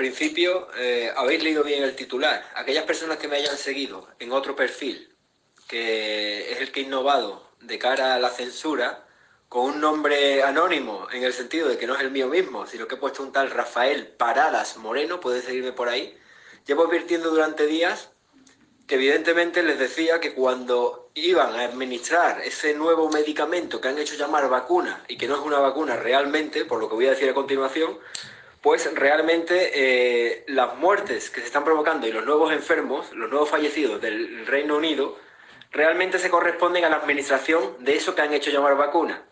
principio eh, habéis leído bien el titular. Aquellas personas que me hayan seguido en otro perfil, que es el que he innovado de cara a la censura, con un nombre anónimo, en el sentido de que no es el mío mismo, sino que he puesto un tal Rafael Paradas Moreno, puedes seguirme por ahí, llevo advirtiendo durante días que evidentemente les decía que cuando iban a administrar ese nuevo medicamento que han hecho llamar vacuna y que no es una vacuna realmente, por lo que voy a decir a continuación, pues realmente eh, las muertes que se están provocando y los nuevos enfermos, los nuevos fallecidos del Reino Unido, realmente se corresponden a la administración de eso que han hecho llamar vacuna.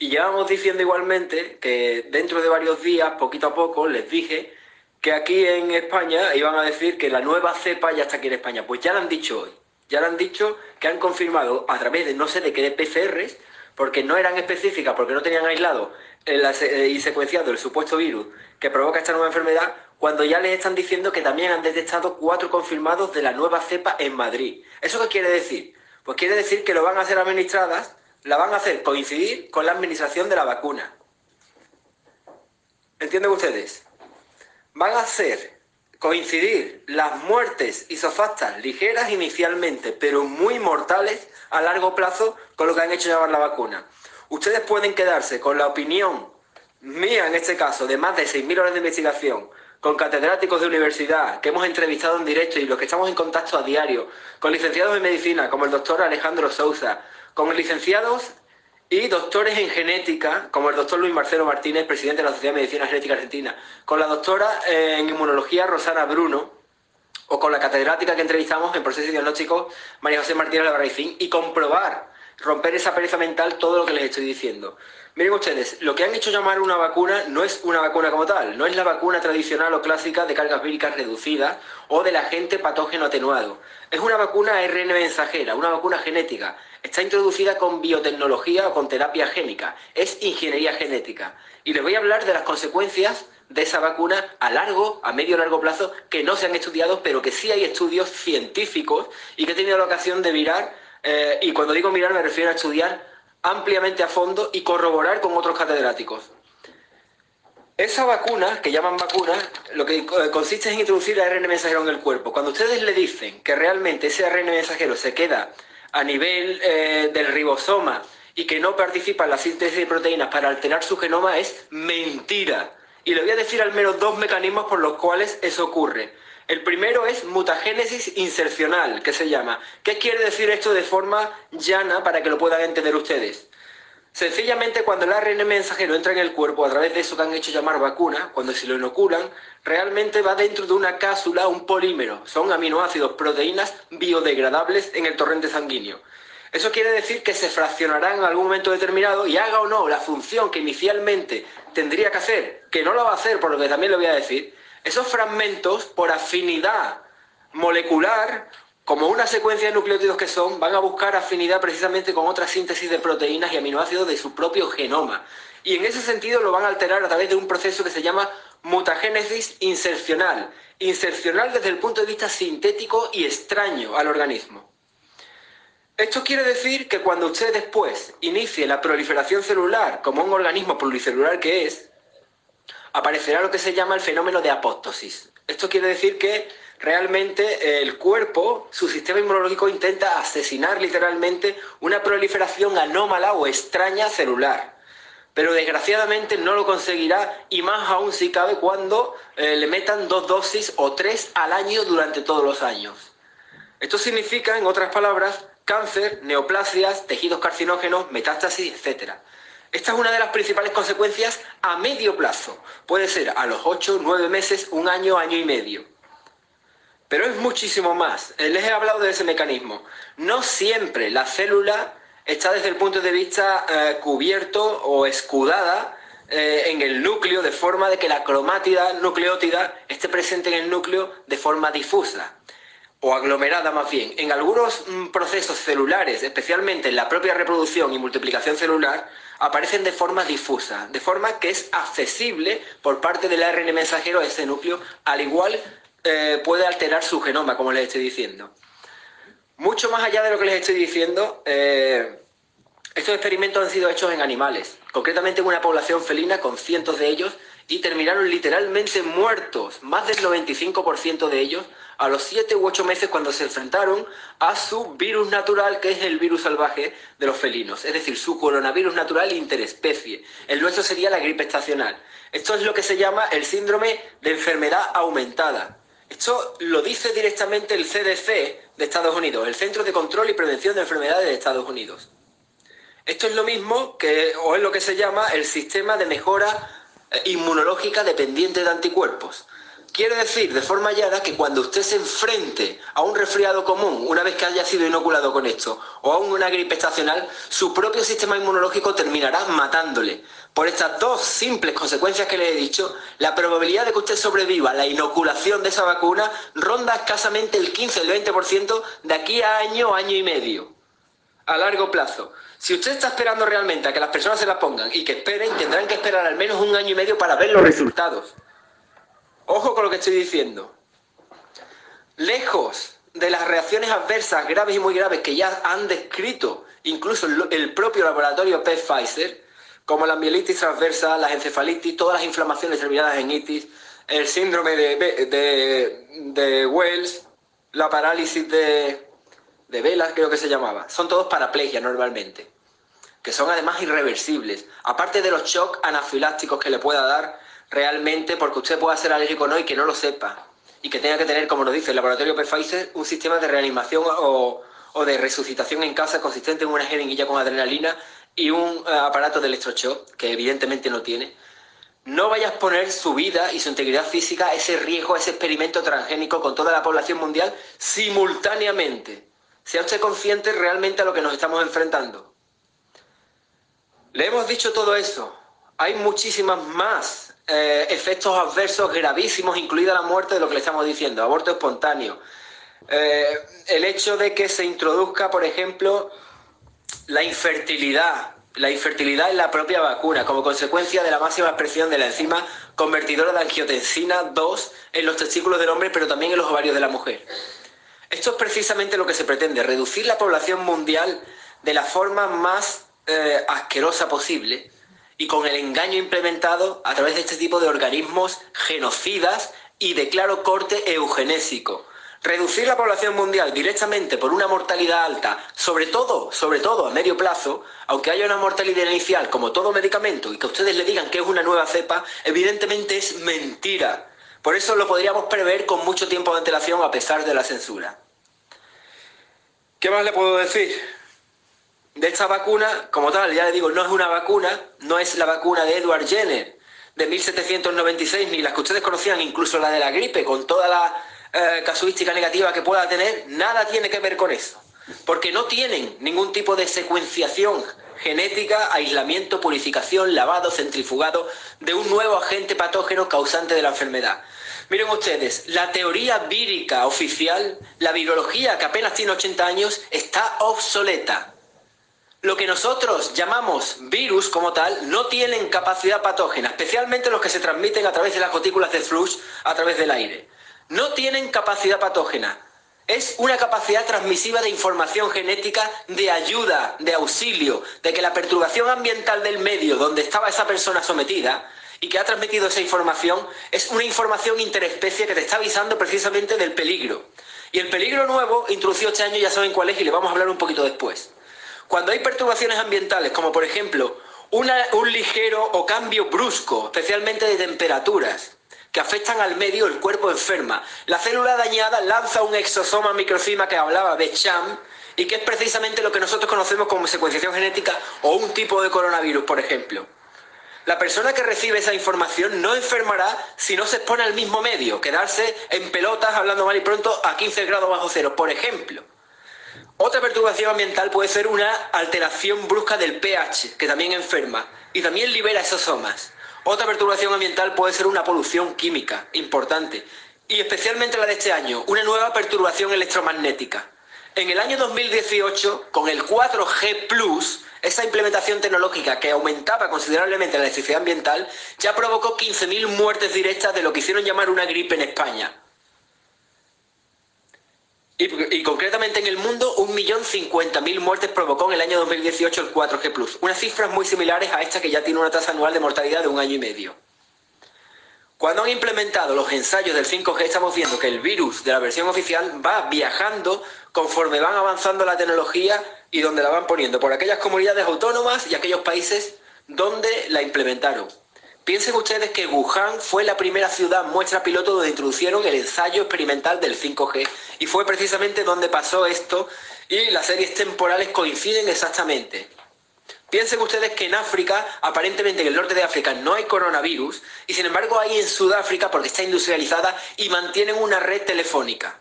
Y llevamos diciendo igualmente que dentro de varios días, poquito a poco, les dije que aquí en España iban a decir que la nueva cepa ya está aquí en España. Pues ya lo han dicho hoy. Ya lo han dicho que han confirmado a través de no sé de qué de PCRs, porque no eran específicas, porque no tenían aislado y secuenciado el supuesto virus que provoca esta nueva enfermedad, cuando ya les están diciendo que también han detectado cuatro confirmados de la nueva cepa en Madrid. ¿Eso qué quiere decir? Pues quiere decir que lo van a hacer administradas, la van a hacer coincidir con la administración de la vacuna. ¿Entienden ustedes? van a hacer coincidir las muertes isofactas ligeras inicialmente, pero muy mortales a largo plazo con lo que han hecho llevar la vacuna. Ustedes pueden quedarse con la opinión mía, en este caso, de más de 6.000 horas de investigación, con catedráticos de universidad que hemos entrevistado en directo y los que estamos en contacto a diario, con licenciados en medicina como el doctor Alejandro Sousa, con licenciados y doctores en genética, como el doctor Luis Marcelo Martínez, presidente de la Sociedad de Medicina Genética Argentina, con la doctora en inmunología Rosana Bruno, o con la catedrática que entrevistamos en proceso diagnóstico María José Martínez Lavarricín, y comprobar, romper esa pereza mental, todo lo que les estoy diciendo. Miren ustedes, lo que han hecho llamar una vacuna no es una vacuna como tal, no es la vacuna tradicional o clásica de cargas víricas reducidas o del agente patógeno atenuado. Es una vacuna ARN mensajera, una vacuna genética. Está introducida con biotecnología o con terapia génica. Es ingeniería genética. Y les voy a hablar de las consecuencias de esa vacuna a largo, a medio largo plazo, que no se han estudiado, pero que sí hay estudios científicos y que he tenido la ocasión de mirar. Eh, y cuando digo mirar me refiero a estudiar ampliamente a fondo y corroborar con otros catedráticos. Esa vacuna, que llaman vacuna, lo que eh, consiste en introducir ARN mensajero en el cuerpo. Cuando ustedes le dicen que realmente ese ARN mensajero se queda a nivel eh, del ribosoma y que no participa en la síntesis de proteínas para alterar su genoma, es mentira. Y le voy a decir al menos dos mecanismos por los cuales eso ocurre. El primero es mutagénesis insercional, que se llama. ¿Qué quiere decir esto de forma llana para que lo puedan entender ustedes? Sencillamente cuando el ARN mensajero entra en el cuerpo a través de eso que han hecho llamar vacuna, cuando se lo inoculan, realmente va dentro de una cápsula, un polímero. Son aminoácidos, proteínas biodegradables en el torrente sanguíneo. Eso quiere decir que se fraccionarán en algún momento determinado y haga o no la función que inicialmente tendría que hacer, que no la va a hacer, por lo que también le voy a decir, esos fragmentos, por afinidad molecular, como una secuencia de nucleótidos que son, van a buscar afinidad precisamente con otra síntesis de proteínas y aminoácidos de su propio genoma. Y en ese sentido lo van a alterar a través de un proceso que se llama mutagénesis insercional. Insercional desde el punto de vista sintético y extraño al organismo. Esto quiere decir que cuando usted después inicie la proliferación celular como un organismo pluricelular que es, aparecerá lo que se llama el fenómeno de apoptosis. Esto quiere decir que realmente el cuerpo, su sistema inmunológico intenta asesinar literalmente una proliferación anómala o extraña celular. Pero desgraciadamente no lo conseguirá y más aún si cabe cuando eh, le metan dos dosis o tres al año durante todos los años. Esto significa, en otras palabras, cáncer, neoplasias, tejidos carcinógenos, metástasis, etc. Esta es una de las principales consecuencias a medio plazo. Puede ser a los 8, 9 meses, un año, año y medio. Pero es muchísimo más. Les he hablado de ese mecanismo. No siempre la célula está desde el punto de vista eh, cubierto o escudada eh, en el núcleo de forma de que la cromátida nucleótida esté presente en el núcleo de forma difusa o aglomerada más bien. En algunos mm, procesos celulares, especialmente en la propia reproducción y multiplicación celular, aparecen de forma difusa, de forma que es accesible por parte del ARN mensajero a ese núcleo, al igual eh, puede alterar su genoma, como les estoy diciendo. Mucho más allá de lo que les estoy diciendo, eh, estos experimentos han sido hechos en animales, concretamente en una población felina con cientos de ellos y terminaron literalmente muertos, más del 95% de ellos, a los 7 u 8 meses cuando se enfrentaron a su virus natural, que es el virus salvaje de los felinos, es decir, su coronavirus natural interespecie. El nuestro sería la gripe estacional. Esto es lo que se llama el síndrome de enfermedad aumentada. Esto lo dice directamente el CDC de Estados Unidos, el Centro de Control y Prevención de Enfermedades de Estados Unidos. Esto es lo mismo que, o es lo que se llama el sistema de mejora inmunológica dependiente de anticuerpos. Quiere decir, de forma llana, que cuando usted se enfrente a un resfriado común, una vez que haya sido inoculado con esto, o a una gripe estacional, su propio sistema inmunológico terminará matándole. Por estas dos simples consecuencias que le he dicho, la probabilidad de que usted sobreviva a la inoculación de esa vacuna ronda escasamente el 15 o el 20% de aquí a año, año y medio, a largo plazo. Si usted está esperando realmente a que las personas se la pongan y que esperen, tendrán que esperar al menos un año y medio para ver los resultados. Ojo con lo que estoy diciendo. Lejos de las reacciones adversas graves y muy graves que ya han descrito incluso el propio laboratorio Pfizer, como la mielitis transversa, las encefalitis, todas las inflamaciones terminadas en itis, el síndrome de, de, Wells, la parálisis de, de velas, creo que se llamaba. Son todos paraplegias normalmente, que son además irreversibles. Aparte de los shocks anafilácticos que le pueda dar realmente porque usted pueda ser alérgico o no y que no lo sepa. Y que tenga que tener, como nos dice el laboratorio Pfizer, un sistema de reanimación o, de resucitación en casa consistente en una jeringuilla con adrenalina y un eh, aparato de electroshock, que evidentemente no tiene. No vaya a exponer su vida y su integridad física a ese riesgo, a ese experimento transgénico con toda la población mundial simultáneamente. Sea usted consciente realmente a lo que nos estamos enfrentando. Le hemos dicho todo eso. Hay muchísimas más eh, efectos adversos gravísimos, incluida la muerte de lo que le estamos diciendo, aborto espontáneo. Eh, el hecho de que se introduzca, por ejemplo, la infertilidad, la infertilidad en la propia vacuna, como consecuencia de la máxima expresión de la enzima convertidora de angiotensina 2 en los testículos del hombre, pero también en los ovarios de la mujer. Esto es precisamente lo que se pretende, reducir la población mundial de la forma más eh, asquerosa posible, y con el engaño implementado a través de este tipo de organismos genocidas y de claro corte eugenésico. Reducir la población mundial directamente por una mortalidad alta, sobre todo, sobre todo a medio plazo, aunque haya una mortalidad inicial como todo medicamento y que ustedes le digan que es una nueva cepa, evidentemente es mentira. Por eso lo podríamos prever con mucho tiempo de antelación a pesar de la censura. ¿Qué más le puedo decir? de esta vacuna, como tal, ya le digo, no es una vacuna, no es la vacuna de Edward Jenner de 1796, ni las que ustedes conocían, incluso la de la gripe, con toda la eh, casuística negativa que pueda tener, nada tiene que ver con eso. Porque no tienen ningún tipo de secuenciación genética, aislamiento, purificación, lavado, centrifugado de un nuevo agente patógeno causante de la enfermedad. Miren ustedes, la teoría vírica oficial, la virología que apenas tiene 80 años, está obsoleta. Lo que nosotros llamamos virus como tal no tienen capacidad patógena, especialmente los que se transmiten a través de las gotículas de flush, a través del aire. No tienen capacidad patógena. Es una capacidad transmisiva de información genética, de ayuda, de auxilio, de que la perturbación ambiental del medio donde estaba esa persona sometida y que ha transmitido esa información es una información interespecie que te está avisando precisamente del peligro. Y el peligro nuevo, introducido este año, ya saben cuál es y le vamos a hablar un poquito después. Cuando hay perturbaciones ambientales, como por ejemplo un ligero o cambio brusco, especialmente de temperaturas, que afectan al medio, el cuerpo enferma. La célula dañada lanza un exosoma microcima que hablaba de Cham y que es precisamente lo que nosotros conocemos como secuenciación genética o un tipo de coronavirus, por ejemplo. La persona que recibe esa información no enfermará si no se expone al mismo medio, quedarse en pelotas hablando mal y pronto a 15 grados bajo cero, por ejemplo. Otra perturbación ambiental puede ser una alteración brusca del pH, que también enferma y también libera exosomas. Otra perturbación ambiental puede ser una polución química importante y especialmente la de este año, una nueva perturbación electromagnética. En el año 2018, con el 4G esa implementación tecnológica que aumentaba considerablemente la electricidad ambiental, ya provocó 15.000 muertes directas de lo que hicieron llamar una gripe en España. Y, concretamente en el mundo, 1.050.000 muertes provocó en el año 2018 el 4G Unas cifras muy similares a esta que ya tiene una tasa anual de mortalidad de un año y medio. Cuando han implementado los ensayos del 5G estamos viendo que el virus de la versión oficial va viajando conforme van avanzando la tecnología y donde la van poniendo, por aquellas comunidades autónomas y aquellos países donde la implementaron. Piensen ustedes que Wuhan fue la primera ciudad muestra piloto donde introducieron el ensayo experimental del 5G y fue precisamente donde pasó esto y las series temporales coinciden exactamente. Piensen ustedes que en África, aparentemente en el norte de África, no hay coronavirus y sin embargo hay en Sudáfrica porque está industrializada y mantienen una red telefónica.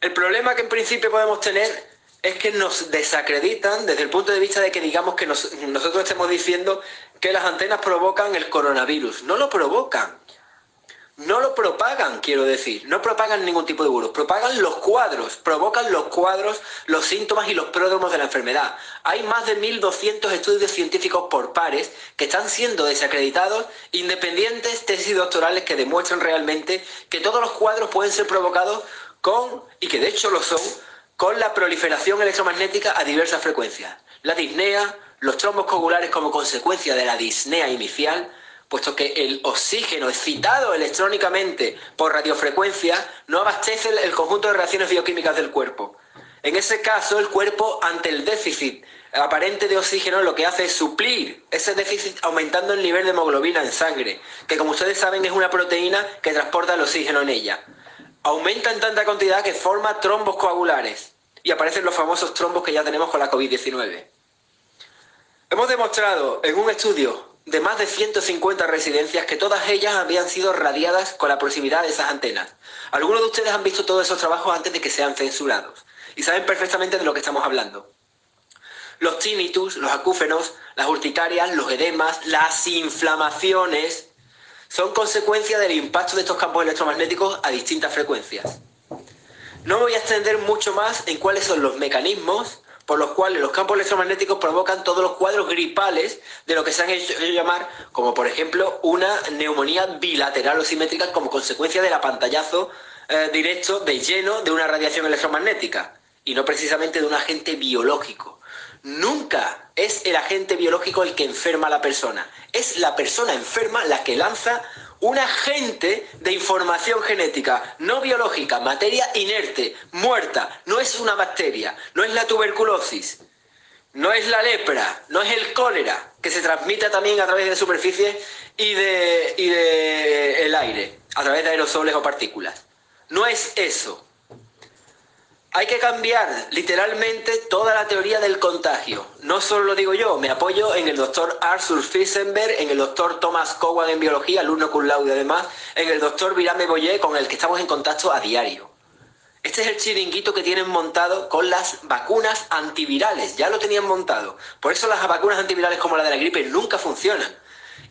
El problema que en principio podemos tener es que nos desacreditan desde el punto de vista de que digamos que nosotros estemos diciendo que las antenas provocan el coronavirus. No lo provocan. No lo propagan, quiero decir. No propagan ningún tipo de virus. Propagan los cuadros. Provocan los cuadros, los síntomas y los pródromos de la enfermedad. Hay más de 1.200 estudios científicos por pares que están siendo desacreditados, independientes tesis doctorales que demuestran realmente que todos los cuadros pueden ser provocados con, y que de hecho lo son, con la proliferación electromagnética a diversas frecuencias. La disnea, los trombos cogulares como consecuencia de la disnea inicial, puesto que el oxígeno excitado electrónicamente por radiofrecuencia no abastece el conjunto de reacciones bioquímicas del cuerpo. En ese caso, el cuerpo, ante el déficit aparente de oxígeno, lo que hace es suplir ese déficit aumentando el nivel de hemoglobina en sangre, que como ustedes saben es una proteína que transporta el oxígeno en ella aumenta en tanta cantidad que forma trombos coagulares y aparecen los famosos trombos que ya tenemos con la COVID-19. Hemos demostrado en un estudio de más de 150 residencias que todas ellas habían sido radiadas con la proximidad de esas antenas. Algunos de ustedes han visto todos esos trabajos antes de que sean censurados y saben perfectamente de lo que estamos hablando. Los tinnitus, los acúfenos, las urticarias, los edemas, las inflamaciones, son consecuencia del impacto de estos campos electromagnéticos a distintas frecuencias. No me voy a extender mucho más en cuáles son los mecanismos por los cuales los campos electromagnéticos provocan todos los cuadros gripales de lo que se han hecho llamar, como por ejemplo, una neumonía bilateral o simétrica como consecuencia del apantallazo eh, directo de lleno de una radiación electromagnética y no precisamente de un agente biológico. Nunca es el agente biológico el que enferma a la persona. Es la persona enferma la que lanza un agente de información genética, no biológica, materia inerte, muerta. No es una bacteria, no es la tuberculosis, no es la lepra, no es el cólera, que se transmite también a través de superficie y de, y de el aire, a través de aerosoles o partículas. No es eso. Hay que cambiar literalmente toda la teoría del contagio. No solo lo digo yo, me apoyo en el doctor Arthur Fisenberg, en el doctor Thomas Cowan en biología, alumno cum laude además, en el doctor Virame Boyer, con el que estamos en contacto a diario. Este es el chiringuito que tienen montado con las vacunas antivirales. Ya lo tenían montado. Por eso las vacunas antivirales como la de la gripe nunca funcionan.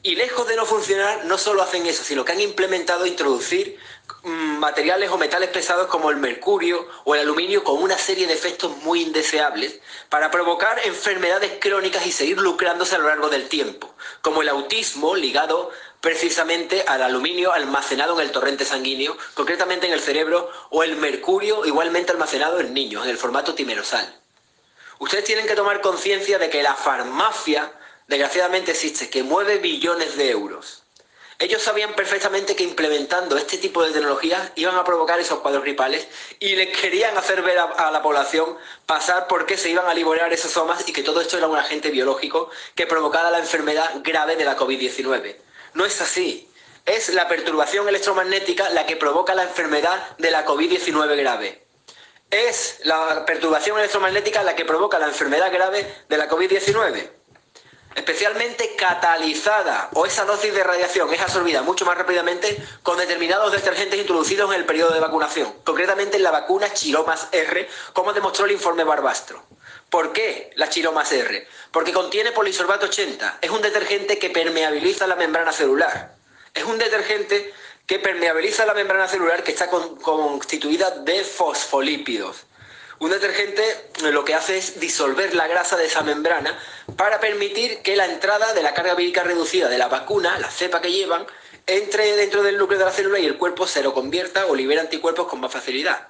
Y lejos de no funcionar, no solo hacen eso, sino que han implementado introducir mm, materiales o metales pesados como el mercurio o el aluminio con una serie de efectos muy indeseables para provocar enfermedades crónicas y seguir lucrándose a lo largo del tiempo, como el autismo ligado precisamente al aluminio almacenado en el torrente sanguíneo, concretamente en el cerebro, o el mercurio igualmente almacenado en niños, en el formato timerosal. Ustedes tienen que tomar conciencia de que la farmacia desgraciadamente existe, que mueve billones de euros. Ellos sabían perfectamente que implementando este tipo de tecnologías iban a provocar esos cuadros gripales y les querían hacer ver a, la población pasar por qué se iban a liberar esos somas y que todo esto era un agente biológico que provocaba la enfermedad grave de la COVID-19. No es así. Es la perturbación electromagnética la que provoca la enfermedad de la COVID-19 grave. Es la perturbación electromagnética la que provoca la enfermedad grave de la COVID-19 especialmente catalizada o esa dosis de radiación es absorbida mucho más rápidamente con determinados detergentes introducidos en el periodo de vacunación, concretamente en la vacuna Chiromas R, como demostró el informe Barbastro. ¿Por qué la Chiromas R? Porque contiene polisorbato 80, es un detergente que permeabiliza la membrana celular. Es un detergente que permeabiliza la membrana celular que está constituida de fosfolípidos. Un detergente lo que hace es disolver la grasa de esa membrana para permitir que la entrada de la carga vírica reducida de la vacuna, la cepa que llevan, entre dentro del núcleo de la célula y el cuerpo se lo convierta o libere anticuerpos con más facilidad.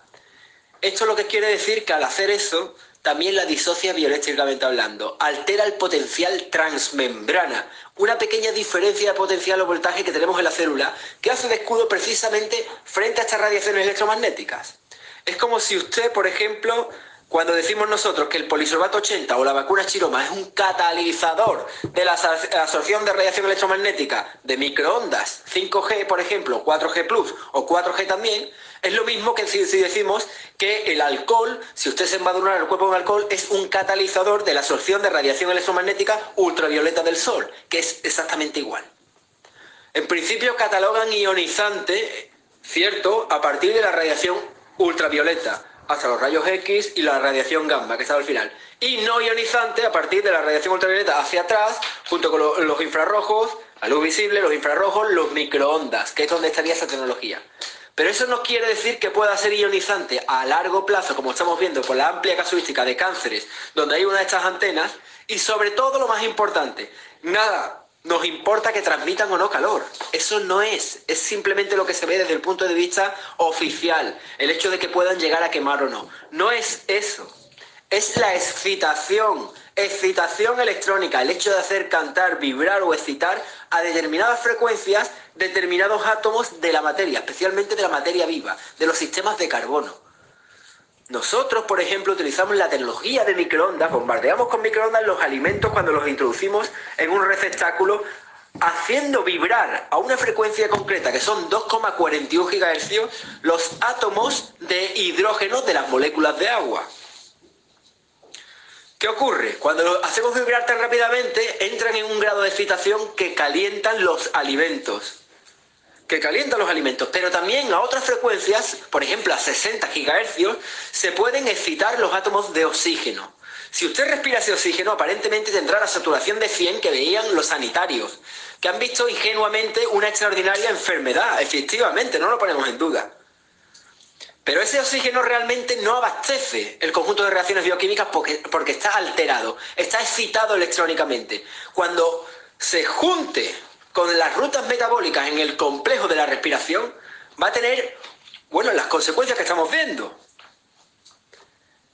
Esto lo que quiere decir que al hacer eso también la disocia bioeléctricamente hablando. Altera el potencial transmembrana, una pequeña diferencia de potencial o voltaje que tenemos en la célula que hace de escudo precisamente frente a estas radiaciones electromagnéticas. Es como si usted, por ejemplo, cuando decimos nosotros que el polisorbato 80 o la vacuna chiroma es un catalizador de la absorción de radiación electromagnética de microondas 5G, por ejemplo, 4G Plus o 4G también, es lo mismo que si, decimos que el alcohol, si usted se embadurna el cuerpo con alcohol, es un catalizador de la absorción de radiación electromagnética ultravioleta del Sol, que es exactamente igual. En principio catalogan ionizante, cierto, a partir de la radiación ultravioleta hasta los rayos X y la radiación gamma, que está al final. Y no ionizante a partir de la radiación ultravioleta hacia atrás, junto con los infrarrojos, la luz visible, los infrarrojos, los microondas, que es donde estaría esa tecnología. Pero eso no quiere decir que pueda ser ionizante a largo plazo, como estamos viendo por la amplia casuística de cánceres, donde hay una de estas antenas, y sobre todo lo más importante, nada nos importa que transmitan o no calor. Eso no es, es simplemente lo que se ve desde el punto de vista oficial, el hecho de que puedan llegar a quemar o no. No es eso, es la excitación, excitación electrónica, el hecho de hacer cantar, vibrar o excitar a determinadas frecuencias determinados átomos de la materia, especialmente de la materia viva, de los sistemas de carbono. Nosotros, por ejemplo, utilizamos la tecnología de microondas, bombardeamos con microondas los alimentos cuando los introducimos en un receptáculo, haciendo vibrar a una frecuencia concreta, que son 2,41 GHz, los átomos de hidrógeno de las moléculas de agua. ¿Qué ocurre? Cuando lo hacemos vibrar tan rápidamente, entran en un grado de excitación que calientan los alimentos que calienta los alimentos, pero también a otras frecuencias, por ejemplo a 60 GHz, se pueden excitar los átomos de oxígeno. Si usted respira ese oxígeno, aparentemente tendrá la saturación de 100 que veían los sanitarios, que han visto ingenuamente una extraordinaria enfermedad, efectivamente, no lo ponemos en duda. Pero ese oxígeno realmente no abastece el conjunto de reacciones bioquímicas porque, porque está alterado, está excitado electrónicamente. Cuando se junte con las rutas metabólicas en el complejo de la respiración, va a tener, bueno, las consecuencias que estamos viendo.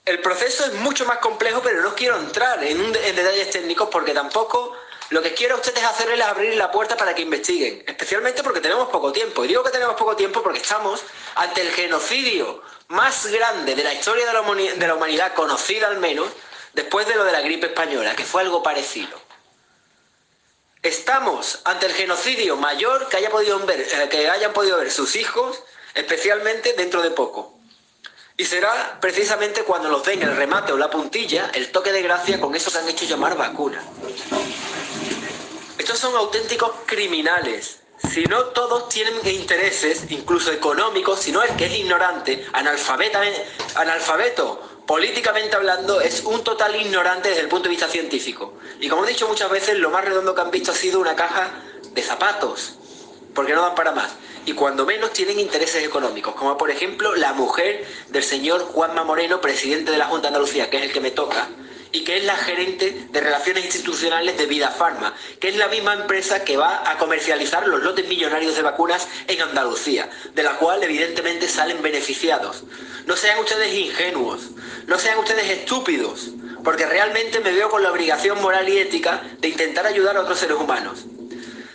El proceso es mucho más complejo, pero no quiero entrar en, detalles técnicos porque tampoco lo que quiero a ustedes hacer es abrir la puerta para que investiguen, especialmente porque tenemos poco tiempo. Y digo que tenemos poco tiempo porque estamos ante el genocidio más grande de la historia de la humanidad, conocida al menos, después de lo de la gripe española, que fue algo parecido. Estamos ante el genocidio mayor que, haya podido ver, eh, que hayan podido ver sus hijos, especialmente dentro de poco. Y será precisamente cuando nos den el remate o la puntilla, el toque de gracia con eso que han hecho llamar vacuna. Estos son auténticos criminales. Si no todos tienen intereses, incluso económicos, sino el que es ignorante, analfabeto políticamente hablando, es un total ignorante desde el punto de vista científico. Y como he dicho muchas veces, lo más redondo que han visto ha sido una caja de zapatos, porque no dan para más. Y cuando menos tienen intereses económicos, como por ejemplo la mujer del señor Juanma Moreno, presidente de la Junta de Andalucía, que es el que me toca, y que es la gerente de Relaciones Institucionales de Vida Pharma, que es la misma empresa que va a comercializar los lotes millonarios de vacunas en Andalucía, de la cual evidentemente salen beneficiados. No sean ustedes ingenuos, no sean ustedes estúpidos, porque realmente me veo con la obligación moral y ética de intentar ayudar a otros seres humanos.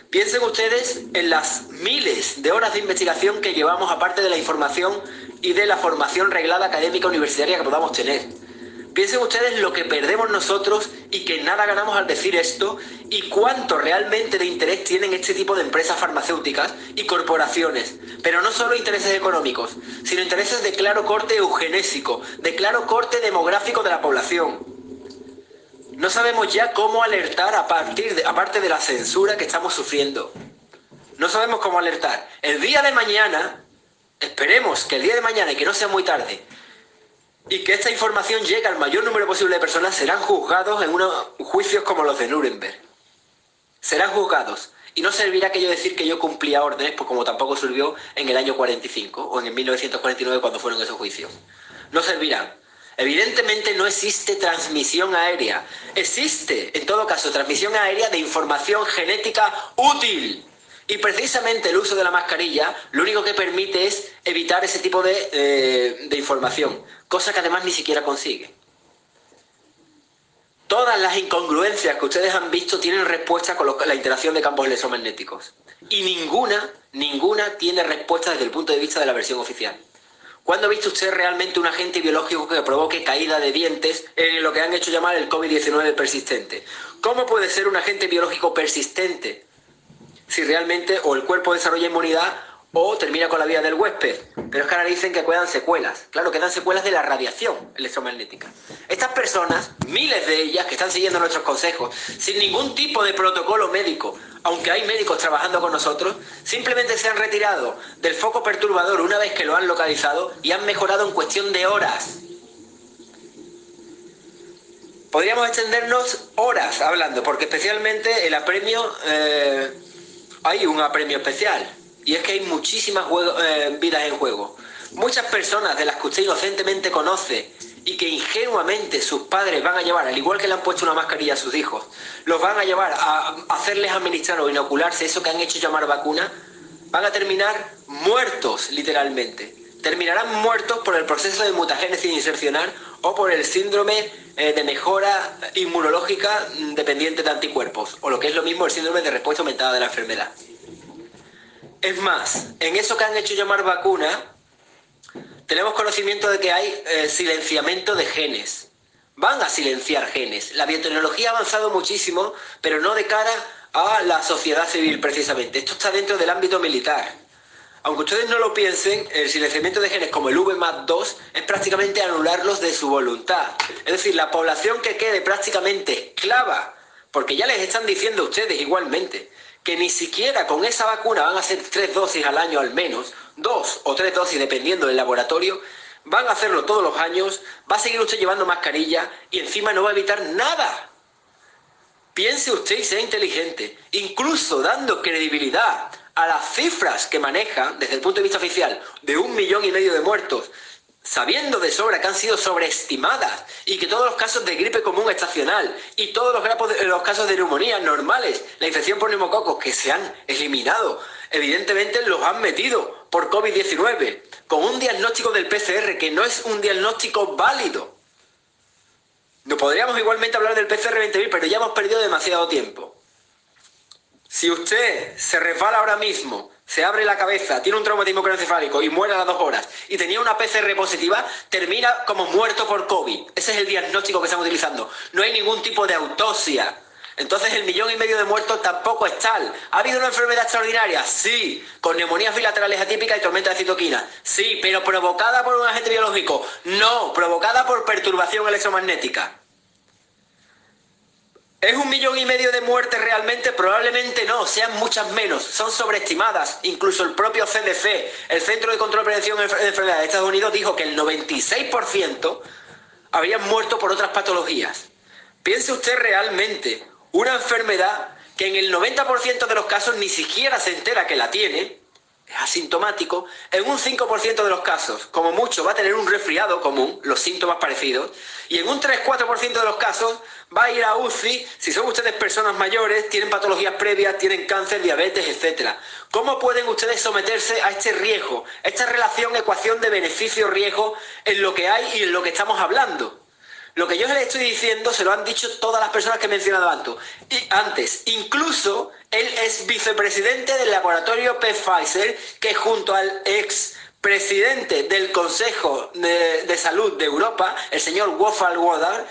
Piensen ustedes en las miles de horas de investigación que llevamos aparte de la información y de la formación reglada académica universitaria que podamos tener. Piensen ustedes lo que perdemos nosotros y que nada ganamos al decir esto y cuánto realmente de interés tienen este tipo de empresas farmacéuticas y corporaciones. Pero no solo intereses económicos, sino intereses de claro corte eugenésico, de claro corte demográfico de la población. No sabemos ya cómo alertar a partir de, aparte de la censura que estamos sufriendo. No sabemos cómo alertar. El día de mañana, esperemos que el día de mañana y que no sea muy tarde, y que esta información llegue al mayor número posible de personas, serán juzgados en unos juicios como los de Nuremberg. Serán juzgados. Y no servirá aquello decir que yo cumplía órdenes, pues como tampoco sirvió en el año 45 o en el 1949 cuando fueron esos juicios. No servirán. Evidentemente no existe transmisión aérea. Existe, en todo caso, transmisión aérea de información genética útil. Y precisamente el uso de la mascarilla lo único que permite es evitar ese tipo de, eh, de información cosa que además ni siquiera consigue. Todas las incongruencias que ustedes han visto tienen respuesta con la interacción de campos electromagnéticos. Y ninguna, ninguna tiene respuesta desde el punto de vista de la versión oficial. ¿Cuándo ha visto usted realmente un agente biológico que provoque caída de dientes en lo que han hecho llamar el COVID-19 persistente? ¿Cómo puede ser un agente biológico persistente si realmente o el cuerpo desarrolla inmunidad o termina con la vida del huésped. Pero es que ahora dicen que quedan secuelas. Claro, quedan secuelas de la radiación electromagnética. Estas personas, miles de ellas que están siguiendo nuestros consejos, sin ningún tipo de protocolo médico, aunque hay médicos trabajando con nosotros, simplemente se han retirado del foco perturbador una vez que lo han localizado y han mejorado en cuestión de horas. Podríamos extendernos horas hablando, porque especialmente el apremio, eh, hay un apremio especial y es que hay muchísimas eh, vidas en juego. Muchas personas de las que usted inocentemente conoce y que ingenuamente sus padres van a llevar, al igual que le han puesto una mascarilla a sus hijos, los van a llevar a hacerles administrar o inocularse eso que han hecho llamar vacuna, van a terminar muertos literalmente. Terminarán muertos por el proceso de mutagénesis insercional o por el síndrome eh, de mejora inmunológica mm, dependiente de anticuerpos, o lo que es lo mismo el síndrome de respuesta aumentada de la enfermedad. Es más, en eso que han hecho llamar vacuna, tenemos conocimiento de que hay eh, silenciamiento de genes. Van a silenciar genes. La biotecnología ha avanzado muchísimo, pero no de cara a la sociedad civil precisamente. Esto está dentro del ámbito militar. Aunque ustedes no lo piensen, el silenciamiento de genes como el V2 es prácticamente anularlos de su voluntad. Es decir, la población que quede prácticamente esclava, porque ya les están diciendo ustedes igualmente, que ni siquiera con esa vacuna van a hacer tres dosis al año al menos, dos o tres dosis dependiendo del laboratorio, van a hacerlo todos los años, va a seguir usted llevando mascarilla y encima no va a evitar nada. Piense usted y sea inteligente, incluso dando credibilidad a las cifras que maneja desde el punto de vista oficial de un millón y medio de muertos, sabiendo de sobra que han sido sobreestimadas y que todos los casos de gripe común estacional y todos los, los casos de neumonía normales, la infección por neumococos que se han eliminado, evidentemente los han metido por COVID-19, con un diagnóstico del PCR que no es un diagnóstico válido. No podríamos igualmente hablar del PCR 20.000, pero ya hemos perdido demasiado tiempo. Si usted se resbala ahora mismo se abre la cabeza, tiene un traumatismo craneoencefálico y muere a las dos horas y tenía una PCR positiva, termina como muerto por COVID. Ese es el diagnóstico que estamos utilizando. No hay ningún tipo de autopsia. Entonces el millón y medio de muertos tampoco es tal. ¿Ha habido una enfermedad extraordinaria? Sí. Con neumonías bilaterales atípicas y tormenta de citoquina. Sí, pero provocada por un agente biológico. No, provocada por perturbación electromagnética. ¿Es un millón y medio de muertes realmente? Probablemente no, sean muchas menos, son sobreestimadas. Incluso el propio CDC, el Centro de Control y Prevención de Enfermedades de Estados Unidos, dijo que el 96% habían muerto por otras patologías. Piense usted realmente, una enfermedad que en el 90% de los casos ni siquiera se entera que la tiene, asintomático, en un 5% de los casos, como mucho, va a tener un resfriado común, los síntomas parecidos, y en un 3-4% de los casos va a ir a UCI si son ustedes personas mayores, tienen patologías previas, tienen cáncer, diabetes, etc. ¿Cómo pueden ustedes someterse a este riesgo, esta relación, ecuación de beneficio-riesgo en lo que hay y en lo que estamos hablando? Lo que yo les estoy diciendo se lo han dicho todas las personas que he mencionado antes. Incluso él es vicepresidente del laboratorio Pfizer, que junto al ex presidente del Consejo de, Salud de Europa, el señor Wolfgang Wodar,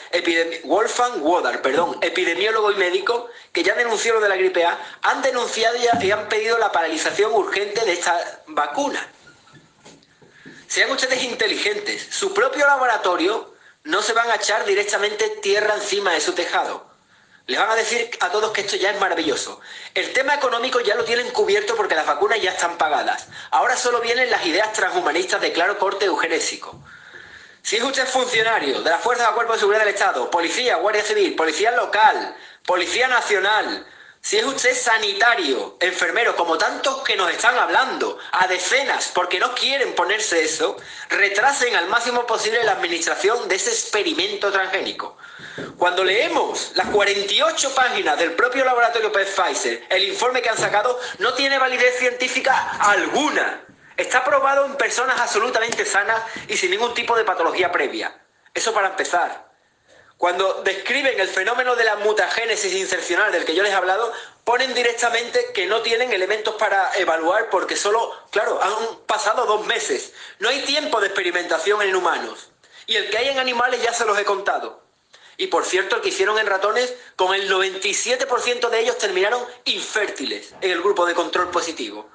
Wolfgang Wodar, perdón, epidemiólogo y médico, que ya denunció lo de la gripe A, han denunciado y han pedido la paralización urgente de esta vacuna. Sean ustedes inteligentes. Su propio laboratorio no se van a echar directamente tierra encima de su tejado. Les van a decir a todos que esto ya es maravilloso. El tema económico ya lo tienen cubierto porque las vacunas ya están pagadas. Ahora solo vienen las ideas transhumanistas de claro corte eugenésico. Si es usted funcionario de las Fuerzas de Cuerpo de Seguridad del Estado, policía, guardia civil, policía local, policía nacional, si es usted sanitario, enfermero, como tantos que nos están hablando, a decenas, porque no quieren ponerse eso, retrasen al máximo posible la administración de ese experimento transgénico. Cuando leemos las 48 páginas del propio laboratorio Pfizer, el informe que han sacado no tiene validez científica alguna. Está probado en personas absolutamente sanas y sin ningún tipo de patología previa. Eso para empezar. Cuando describen el fenómeno de la mutagénesis insercional del que yo les he hablado, ponen directamente que no tienen elementos para evaluar porque solo, claro, han pasado dos meses. No hay tiempo de experimentación en humanos. Y el que hay en animales ya se los he contado. Y por cierto, el que hicieron en ratones, con el 97% de ellos terminaron infértiles en el grupo de control positivo.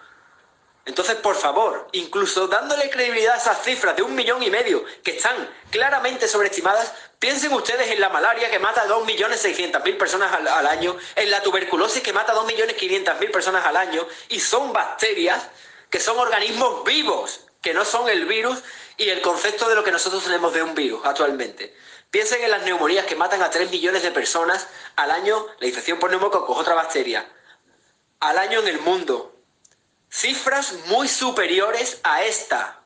Entonces, por favor, incluso dándole credibilidad a esas cifras de un millón y medio que están claramente sobreestimadas, piensen ustedes en la malaria que mata a 2.600.000 personas al, año, en la tuberculosis que mata a 2.500.000 personas al año, y son bacterias que son organismos vivos, que no son el virus y el concepto de lo que nosotros tenemos de un virus actualmente. Piensen en las neumonías que matan a 3 millones de personas al año, la infección por neumococo otra bacteria, al año en el mundo. Cifras muy superiores a esta.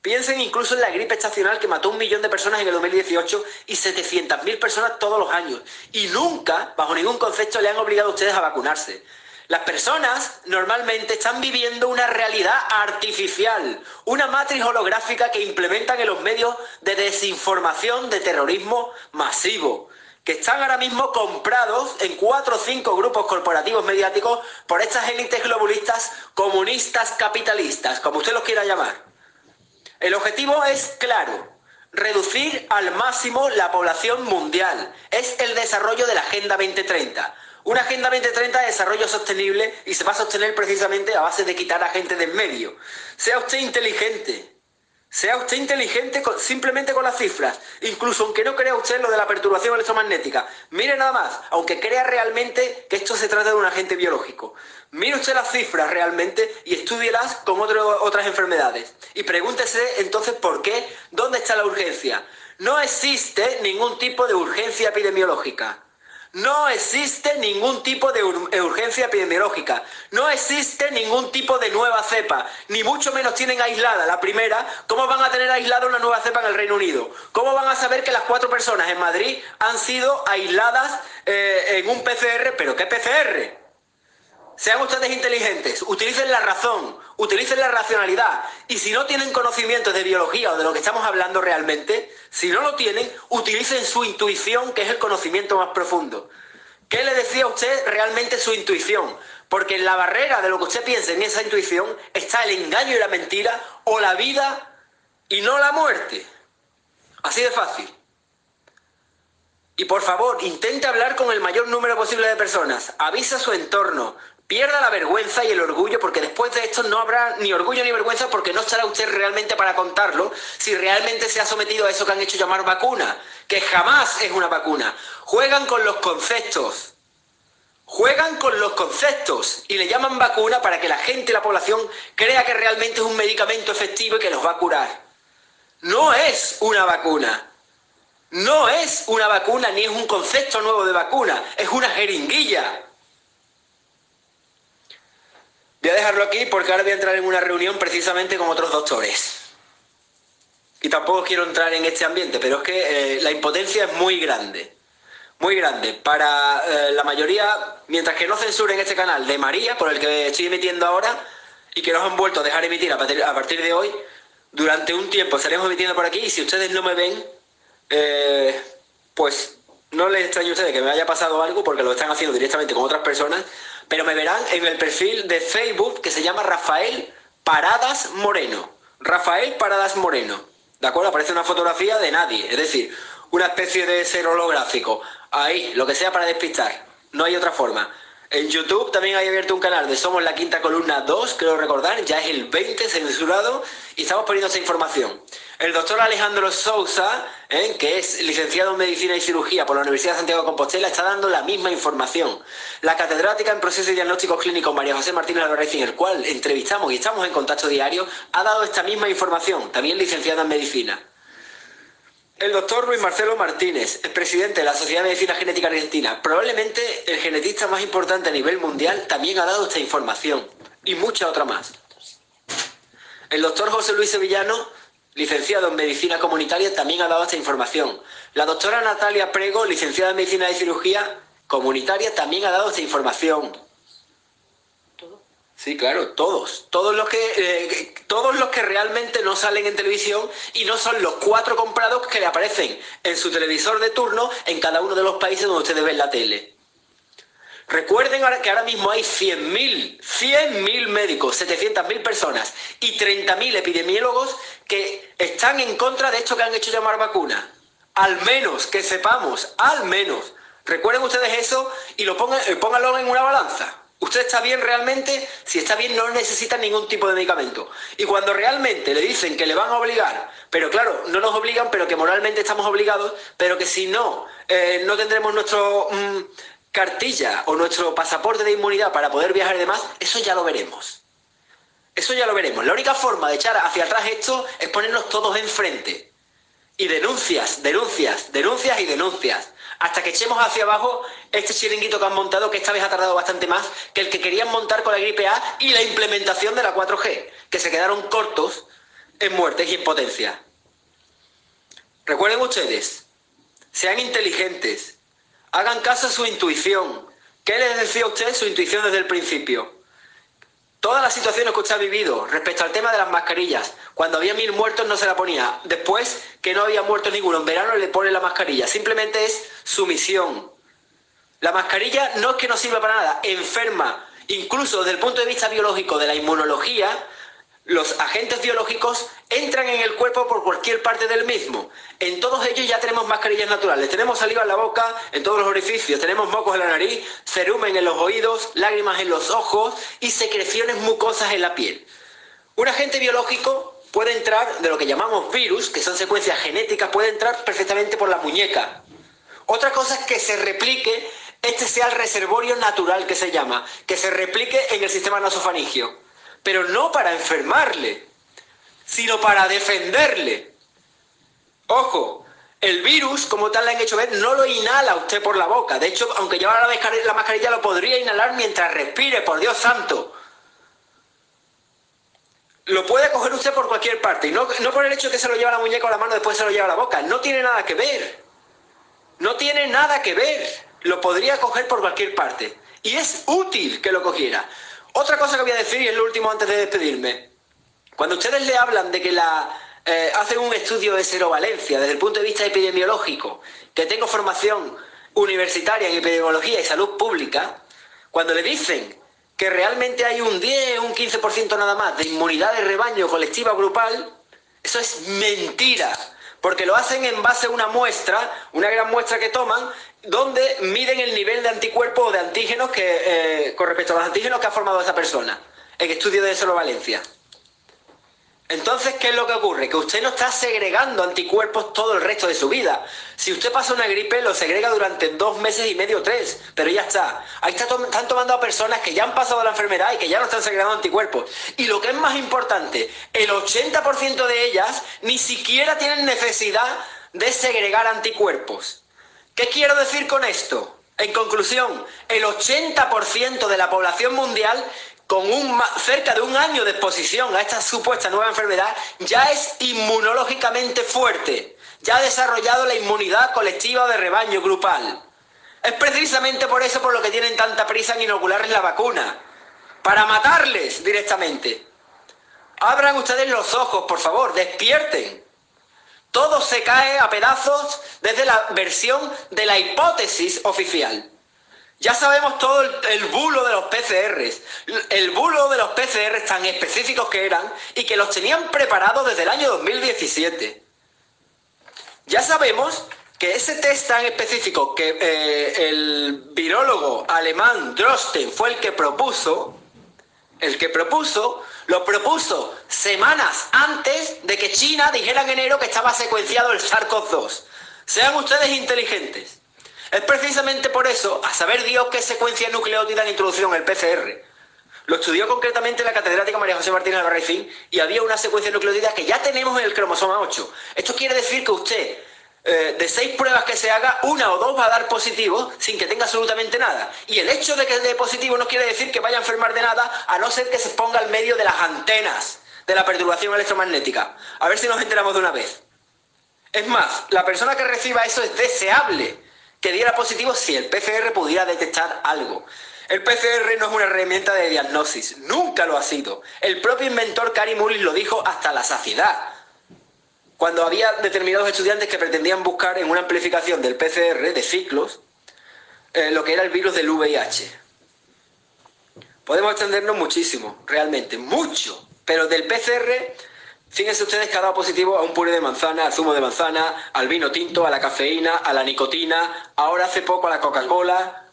Piensen incluso en la gripe estacional que mató un millón de personas en el 2018 y 700.000 personas todos los años. Y nunca, bajo ningún concepto, le han obligado a ustedes a vacunarse. Las personas normalmente están viviendo una realidad artificial, una matriz holográfica que implementan en los medios de desinformación de terrorismo masivo, que están ahora mismo comprados en cuatro o cinco grupos corporativos mediáticos por estas élites globalistas comunistas capitalistas, como usted los quiera llamar. El objetivo es claro, reducir al máximo la población mundial. Es el desarrollo de la Agenda 2030 una Agenda 2030 de desarrollo sostenible y se va a sostener precisamente a base de quitar a gente de en medio. Sea usted inteligente, sea usted inteligente simplemente con las cifras, incluso aunque no crea usted lo de la perturbación electromagnética. Mire nada más, aunque crea realmente que esto se trata de un agente biológico. Mire usted las cifras realmente y estudielas con otras enfermedades. Y pregúntese entonces por qué, dónde está la urgencia. No existe ningún tipo de urgencia epidemiológica. No existe ningún tipo de urgencia epidemiológica, no existe ningún tipo de nueva cepa, ni mucho menos tienen aislada la primera. ¿Cómo van a tener aislada una nueva cepa en el Reino Unido? ¿Cómo van a saber que las cuatro personas en Madrid han sido aisladas eh, en un PCR? ¿Pero qué PCR? Sean ustedes inteligentes, utilicen la razón, utilicen la racionalidad. Y si no tienen conocimiento de biología o de lo que estamos hablando realmente, si no lo tienen, utilicen su intuición, que es el conocimiento más profundo. ¿Qué le decía a usted realmente su intuición? Porque en la barrera de lo que usted piensa en esa intuición está el engaño y la mentira, o la vida y no la muerte. Así de fácil. Y por favor, intente hablar con el mayor número posible de personas. Avisa a su entorno pierda la vergüenza y el orgullo, porque después de esto no habrá ni orgullo ni vergüenza, porque no estará usted realmente para contarlo si realmente se ha sometido a eso que han hecho llamar vacuna, que jamás es una vacuna. Juegan con los conceptos. Juegan con los conceptos y le llaman vacuna para que la gente, la población, crea que realmente es un medicamento efectivo y que los va a curar. No es una vacuna. No es una vacuna ni es un concepto nuevo de vacuna. Es una jeringuilla. Voy a dejarlo aquí porque ahora voy a entrar en una reunión precisamente con otros doctores. Y tampoco quiero entrar en este ambiente, pero es que eh, la impotencia es muy grande. Muy grande. Para eh, la mayoría, mientras que no censuren este canal de María, por el que estoy emitiendo ahora, y que nos han vuelto a dejar emitir a partir, de hoy, durante un tiempo estaremos emitiendo por aquí, y si ustedes no me ven, eh, pues no les extraño a ustedes que me haya pasado algo, porque lo están haciendo directamente con otras personas, pero me verán en el perfil de Facebook que se llama Rafael Paradas Moreno. Rafael Paradas Moreno. ¿De acuerdo? Aparece una fotografía de nadie, es decir, una especie de ser holográfico. Ahí, lo que sea para despistar. No hay otra forma. En YouTube también hay abierto un canal de Somos la Quinta Columna 2, creo recordar, ya es el 20 censurado y estamos poniendo esa información. El doctor Alejandro Sousa, ¿eh? que es licenciado en Medicina y Cirugía por la Universidad de Santiago de Compostela, está dando la misma información. La catedrática en procesos y diagnósticos clínicos María José Martínez Álvarez, en el cual entrevistamos y estamos en contacto diario, ha dado esta misma información, también licenciada en Medicina. El doctor Luis Marcelo Martínez, el presidente de la Sociedad de Medicina Genética Argentina, probablemente el genetista más importante a nivel mundial, también ha dado esta información y mucha otra más. El doctor José Luis Sevillano, licenciado en Medicina Comunitaria, también ha dado esta información. La doctora Natalia Prego, licenciada en Medicina y Cirugía Comunitaria, también ha dado esta información. Sí, claro, todos. Todos los que eh, todos los que realmente no salen en televisión y no son los cuatro comprados que le aparecen en su televisor de turno en cada uno de los países donde ustedes ven la tele. Recuerden que ahora mismo hay 100.000, 100.000 médicos, 700.000 personas y 30.000 epidemiólogos que están en contra de esto que han hecho llamar vacuna. Al menos que sepamos, al menos. Recuerden ustedes eso y lo pongan, eh, pónganlo en una balanza. ¿Usted está bien realmente? Si está bien, no necesita ningún tipo de medicamento. Y cuando realmente le dicen que le van a obligar, pero claro, no nos obligan, pero que moralmente estamos obligados, pero que si no, eh, no tendremos nuestro mm, cartilla o nuestro pasaporte de inmunidad para poder viajar y demás, eso ya lo veremos. Eso ya lo veremos. La única forma de echar hacia atrás esto es ponernos todos enfrente. Y denuncias, denuncias, denuncias y denuncias hasta que echemos hacia abajo este chiringuito que han montado, que esta vez ha tardado bastante más que el que querían montar con la gripe A y la implementación de la 4G, que se quedaron cortos en muertes y en potencia. Recuerden ustedes, sean inteligentes, hagan caso a su intuición. ¿Qué les decía usted su intuición desde el principio? Todas las situaciones que usted ha vivido respecto al tema de las mascarillas, cuando había mil muertos no se la ponía. Después que no había muertos ninguno, en verano le pone la mascarilla. Simplemente es sumisión. La mascarilla no es que no sirva para nada, enferma. Incluso desde el punto de vista biológico de la inmunología, los agentes biológicos entran en el cuerpo por cualquier parte del mismo. En todos ellos ya tenemos mascarillas naturales. Tenemos saliva en la boca, en todos los orificios. Tenemos mocos en la nariz, cerumen en los oídos, lágrimas en los ojos y secreciones mucosas en la piel. Un agente biológico puede entrar de lo que llamamos virus, que son secuencias genéticas, puede entrar perfectamente por la muñeca. Otra cosa es que se replique, este sea el reservorio natural que se llama, que se replique en el sistema nasofanigio pero no para enfermarle, sino para defenderle. Ojo, el virus, como tal le han hecho ver, no lo inhala usted por la boca. De hecho, aunque llevara la mascarilla, lo podría inhalar mientras respire, por Dios santo. Lo puede coger usted por cualquier parte. Y no, por el hecho de que se lo lleva la muñeca o la mano, después se lo lleva a la boca. No tiene nada que ver. No tiene nada que ver. Lo podría coger por cualquier parte. Y es útil que lo cogiera. Otra cosa que voy a decir, y es lo último antes de despedirme. Cuando ustedes le hablan de que la, eh, hacen un estudio de serovalencia desde el punto de vista epidemiológico, que tengo formación universitaria en epidemiología y salud pública, cuando le dicen que realmente hay un 10, un 15% nada más de inmunidad de rebaño colectiva grupal, eso es mentira, porque lo hacen en base a una muestra, una gran muestra que toman, donde miden el nivel de anticuerpos o de antígenos que, eh, con respecto a los antígenos que ha formado esa persona en estudio de Valencia. Entonces, ¿qué es lo que ocurre? Que usted no está segregando anticuerpos todo el resto de su vida. Si usted pasa una gripe, lo segrega durante dos meses y medio, tres, pero ya está. Ahí están tomando a personas que ya han pasado la enfermedad y que ya no están segregando anticuerpos. Y lo que es más importante, el 80% de ellas ni siquiera tienen necesidad de segregar anticuerpos. ¿Qué quiero decir con esto? En conclusión, el 80% de la población mundial con un, cerca de un año de exposición a esta supuesta nueva enfermedad ya es inmunológicamente fuerte, ya ha desarrollado la inmunidad colectiva de rebaño grupal. Es precisamente por eso por lo que tienen tanta prisa en inocularles la vacuna, para matarles directamente. Abran ustedes los ojos, por favor, despierten. Todo se cae a pedazos desde la versión de la hipótesis oficial. Ya sabemos todo el, bulo de los PCRs, el bulo de los PCRs tan específicos que eran y que los tenían preparados desde el año 2017. Ya sabemos que ese test tan específico que eh, el virólogo alemán Drosten fue el que propuso, el que propuso, lo propuso semanas antes de que China dijera en enero que estaba secuenciado el SARS-CoV-2. Sean ustedes inteligentes. Es precisamente por eso, a saber Dios qué secuencia nucleótida han introducido en el PCR. Lo estudió concretamente la catedrática María José Martínez Albarracín y había una secuencia nucleótida que ya tenemos en el cromosoma 8. Esto quiere decir que usted eh, de seis pruebas que se haga, una o dos va a dar positivo sin que tenga absolutamente nada. Y el hecho de que dé positivo no quiere decir que vaya a enfermar de nada, a no ser que se ponga al medio de las antenas de la perturbación electromagnética. A ver si nos enteramos de una vez. Es más, la persona que reciba eso es deseable que diera positivo si el PCR pudiera detectar algo. El PCR no es una herramienta de diagnosis, nunca lo ha sido. El propio inventor Cary Mullis lo dijo hasta la saciedad. Cuando había determinados estudiantes que pretendían buscar en una amplificación del PCR de ciclos eh, lo que era el virus del VIH. Podemos extendernos muchísimo, realmente, mucho. Pero del PCR, fíjense ustedes que ha dado positivo a un puré de manzana, al zumo de manzana, al vino tinto, a la cafeína, a la nicotina, ahora hace poco a la Coca-Cola,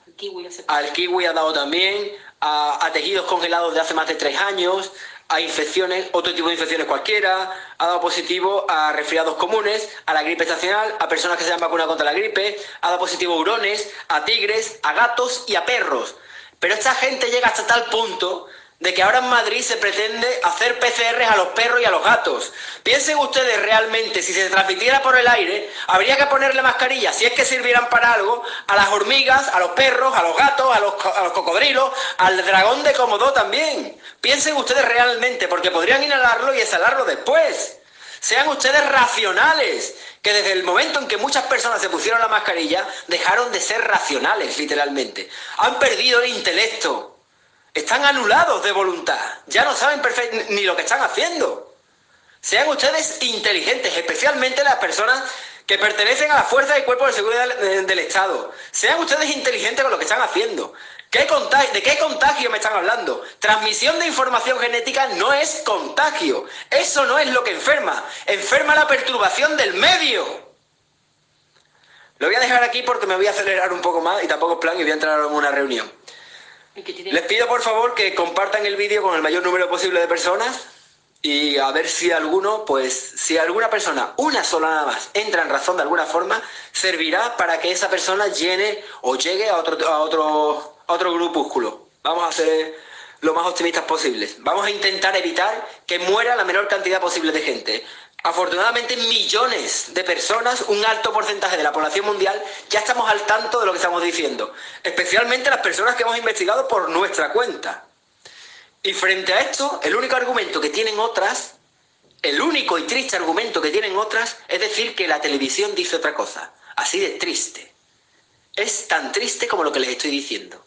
al kiwi ha dado también, a, tejidos congelados de hace más de tres años, a infecciones, otro tipo de infecciones cualquiera, ha dado positivo a resfriados comunes, a la gripe estacional, a personas que se han vacunado contra la gripe, ha dado positivo a hurones, a tigres, a gatos y a perros. Pero esta gente llega hasta tal punto de que ahora en Madrid se pretende hacer PCRs a los perros y a los gatos. Piensen ustedes realmente, si se transmitiera por el aire, habría que ponerle mascarilla, si es que sirvieran para algo, a las hormigas, a los perros, a los gatos, a los, a los cocodrilos, al dragón de Comodó también. Piensen ustedes realmente, porque podrían inhalarlo y exhalarlo después. Sean ustedes racionales, que desde el momento en que muchas personas se pusieron la mascarilla, dejaron de ser racionales, literalmente. Han perdido el intelecto están anulados de voluntad. Ya no saben ni lo que están haciendo. Sean ustedes inteligentes, especialmente las personas que pertenecen a la fuerza del cuerpo de seguridad del, Estado. Sean ustedes inteligentes con lo que están haciendo. ¿De qué contagio me están hablando? Transmisión de información genética no es contagio. Eso no es lo que enferma. Enferma la perturbación del medio. Lo voy a dejar aquí porque me voy a acelerar un poco más y tampoco es plan y voy a entrar en una reunión. Les pido por favor que compartan el vídeo con el mayor número posible de personas y a ver si alguno, pues, si alguna persona, una sola nada más, entra en razón de alguna forma, servirá para que esa persona llene o llegue a otro, a otro, a otro grupúsculo. Vamos a ser lo más optimistas posibles. Vamos a intentar evitar que muera la menor cantidad posible de gente. Afortunadamente, millones de personas, un alto porcentaje de la población mundial, ya estamos al tanto de lo que estamos diciendo. Especialmente las personas que hemos investigado por nuestra cuenta. Y frente a esto, el único argumento que tienen otras, el único y triste argumento que tienen otras, es decir que la televisión dice otra cosa. Así de triste. Es tan triste como lo que les estoy diciendo.